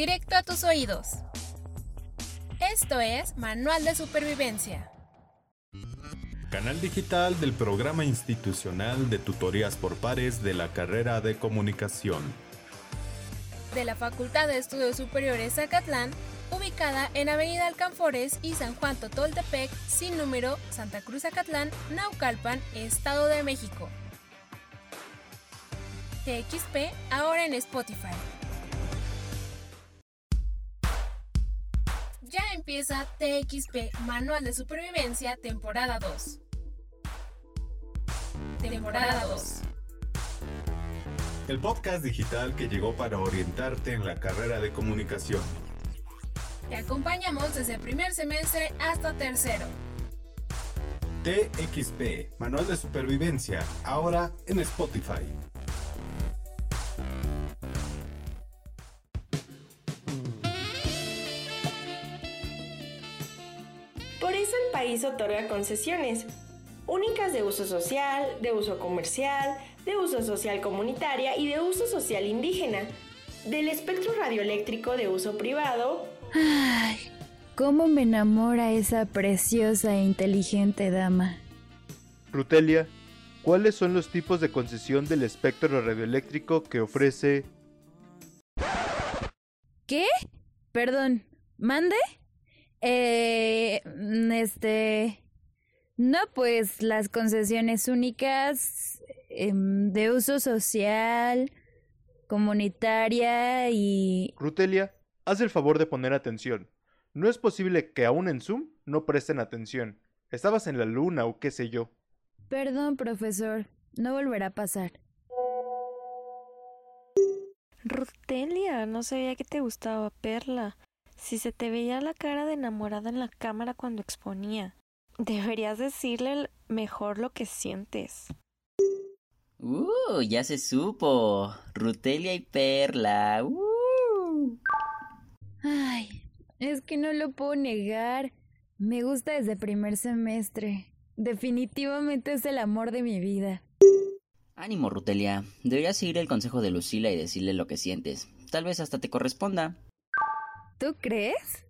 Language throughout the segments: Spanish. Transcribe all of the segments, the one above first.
directo a tus oídos. Esto es Manual de Supervivencia. Canal digital del programa institucional de tutorías por pares de la carrera de comunicación. De la Facultad de Estudios Superiores Zacatlán, ubicada en Avenida Alcanfores y San Juan Totoltepec, sin número, Santa Cruz Zacatlán, Naucalpan, Estado de México. TXP ahora en Spotify. Empieza TXP Manual de Supervivencia temporada 2. Temporada 2. El podcast digital que llegó para orientarte en la carrera de comunicación. Te acompañamos desde el primer semestre hasta tercero. TXP Manual de Supervivencia ahora en Spotify. Por eso el país otorga concesiones, únicas de uso social, de uso comercial, de uso social comunitaria y de uso social indígena, del espectro radioeléctrico de uso privado. Ay, cómo me enamora esa preciosa e inteligente dama. Rutelia, ¿cuáles son los tipos de concesión del espectro radioeléctrico que ofrece... ¿Qué? Perdón, ¿mande? Eh, este... No, pues las concesiones únicas em, de uso social, comunitaria y... Rutelia, haz el favor de poner atención. No es posible que aún en Zoom no presten atención. Estabas en la luna o qué sé yo. Perdón, profesor, no volverá a pasar. Rutelia, no sabía que te gustaba Perla. Si se te veía la cara de enamorada en la cámara cuando exponía. Deberías decirle mejor lo que sientes. Uh, ya se supo. Rutelia y Perla. Uh. Ay, es que no lo puedo negar. Me gusta desde primer semestre. Definitivamente es el amor de mi vida. Ánimo, Rutelia. Deberías seguir el consejo de Lucila y decirle lo que sientes. Tal vez hasta te corresponda. ¿Tú crees?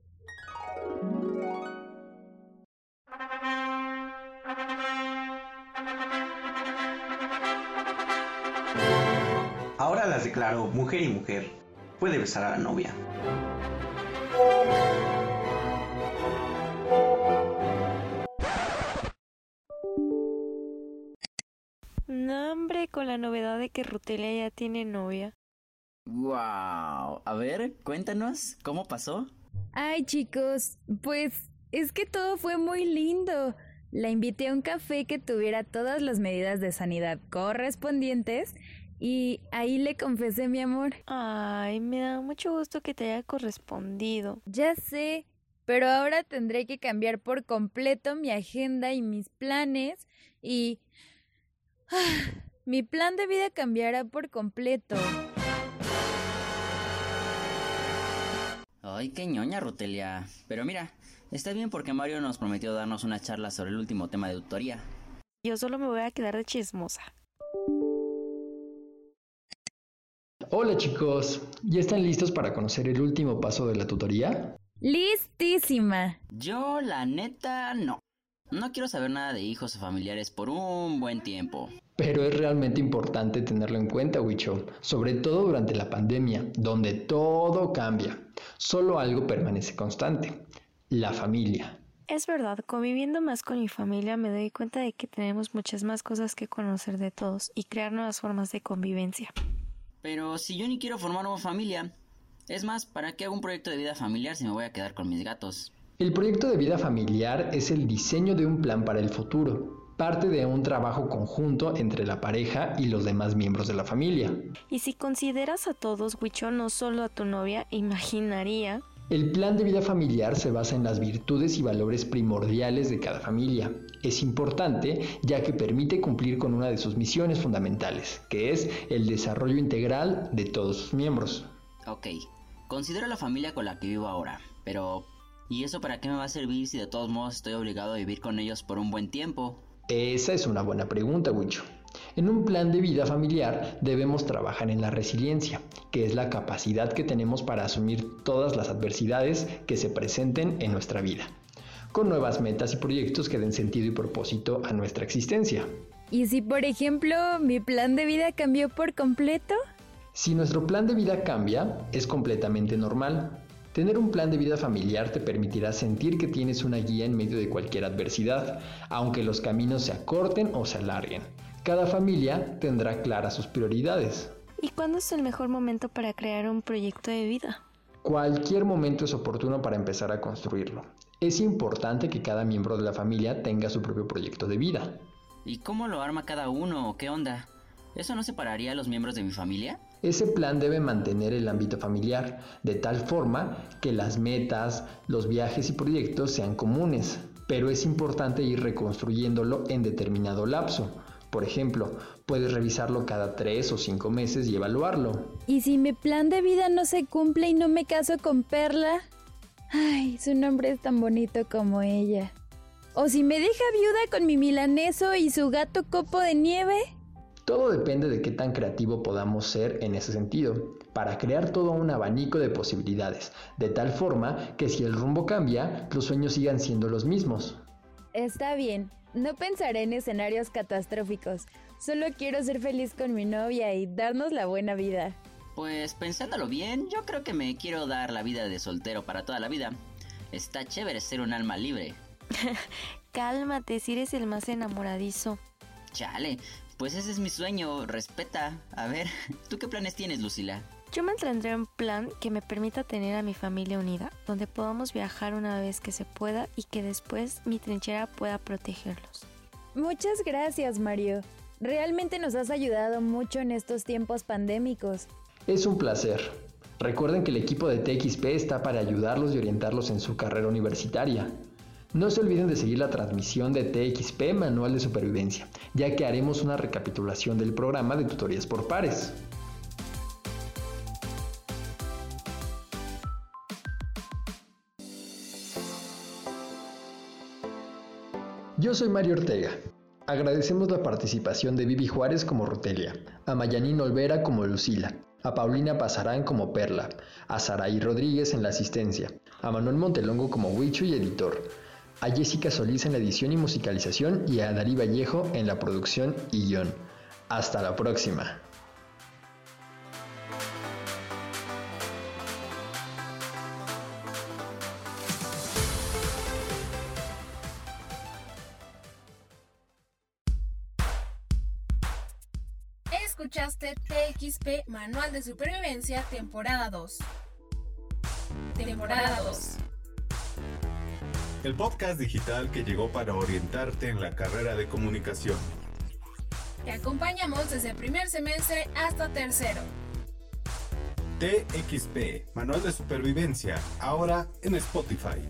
Ahora las declaro mujer y mujer. Puede besar a la novia. No, hombre, con la novedad de que Rutelia ya tiene novia. Wow. A ver, cuéntanos, ¿cómo pasó? Ay, chicos, pues es que todo fue muy lindo. La invité a un café que tuviera todas las medidas de sanidad correspondientes y ahí le confesé mi amor. Ay, me da mucho gusto que te haya correspondido. Ya sé, pero ahora tendré que cambiar por completo mi agenda y mis planes y... Ah, mi plan de vida cambiará por completo. Ay, qué ñoña, Rutelia. Pero mira, está bien porque Mario nos prometió darnos una charla sobre el último tema de tutoría. Yo solo me voy a quedar de chismosa. Hola chicos, ¿ya están listos para conocer el último paso de la tutoría? Listísima. Yo, la neta, no. No quiero saber nada de hijos o familiares por un buen tiempo. Pero es realmente importante tenerlo en cuenta, Wicho, sobre todo durante la pandemia, donde todo cambia. Solo algo permanece constante, la familia. Es verdad, conviviendo más con mi familia me doy cuenta de que tenemos muchas más cosas que conocer de todos y crear nuevas formas de convivencia. Pero si yo ni quiero formar una familia, es más, ¿para qué hago un proyecto de vida familiar si me voy a quedar con mis gatos? El proyecto de vida familiar es el diseño de un plan para el futuro, parte de un trabajo conjunto entre la pareja y los demás miembros de la familia. Y si consideras a todos, Wicho, no solo a tu novia, imaginaría... El plan de vida familiar se basa en las virtudes y valores primordiales de cada familia. Es importante ya que permite cumplir con una de sus misiones fundamentales, que es el desarrollo integral de todos sus miembros. Ok, considero la familia con la que vivo ahora, pero ¿y eso para qué me va a servir si de todos modos estoy obligado a vivir con ellos por un buen tiempo? Esa es una buena pregunta, Wicho. En un plan de vida familiar debemos trabajar en la resiliencia, que es la capacidad que tenemos para asumir todas las adversidades que se presenten en nuestra vida, con nuevas metas y proyectos que den sentido y propósito a nuestra existencia. ¿Y si, por ejemplo, mi plan de vida cambió por completo? Si nuestro plan de vida cambia, es completamente normal. Tener un plan de vida familiar te permitirá sentir que tienes una guía en medio de cualquier adversidad, aunque los caminos se acorten o se alarguen. Cada familia tendrá claras sus prioridades. ¿Y cuándo es el mejor momento para crear un proyecto de vida? Cualquier momento es oportuno para empezar a construirlo. Es importante que cada miembro de la familia tenga su propio proyecto de vida. ¿Y cómo lo arma cada uno? ¿Qué onda? ¿Eso no separaría a los miembros de mi familia? Ese plan debe mantener el ámbito familiar, de tal forma que las metas, los viajes y proyectos sean comunes, pero es importante ir reconstruyéndolo en determinado lapso. Por ejemplo, puedes revisarlo cada tres o cinco meses y evaluarlo. ¿Y si mi plan de vida no se cumple y no me caso con Perla? Ay, su nombre es tan bonito como ella. ¿O si me deja viuda con mi milaneso y su gato copo de nieve? Todo depende de qué tan creativo podamos ser en ese sentido, para crear todo un abanico de posibilidades, de tal forma que si el rumbo cambia, los sueños sigan siendo los mismos. Está bien, no pensaré en escenarios catastróficos, solo quiero ser feliz con mi novia y darnos la buena vida. Pues pensándolo bien, yo creo que me quiero dar la vida de soltero para toda la vida. Está chévere ser un alma libre. Cálmate, si eres el más enamoradizo. Chale, pues ese es mi sueño, respeta. A ver, ¿tú qué planes tienes, Lucila? Yo mantendré un plan que me permita tener a mi familia unida, donde podamos viajar una vez que se pueda y que después mi trinchera pueda protegerlos. Muchas gracias, Mario. Realmente nos has ayudado mucho en estos tiempos pandémicos. Es un placer. Recuerden que el equipo de TXP está para ayudarlos y orientarlos en su carrera universitaria. No se olviden de seguir la transmisión de TXP Manual de Supervivencia, ya que haremos una recapitulación del programa de tutorías por pares. Yo soy Mario Ortega. Agradecemos la participación de Vivi Juárez como Rotelia, a Mayanín Olvera como Lucila, a Paulina Pasarán como Perla, a Saraí Rodríguez en la asistencia, a Manuel Montelongo como Huicho y editor, a Jessica Solís en la edición y musicalización y a Darí Vallejo en la producción y guion. Hasta la próxima. Escuchaste TXP Manual de Supervivencia, temporada 2. Temporada 2 el podcast digital que llegó para orientarte en la carrera de comunicación. Te acompañamos desde primer semestre hasta tercero. TXP, Manual de Supervivencia, ahora en Spotify.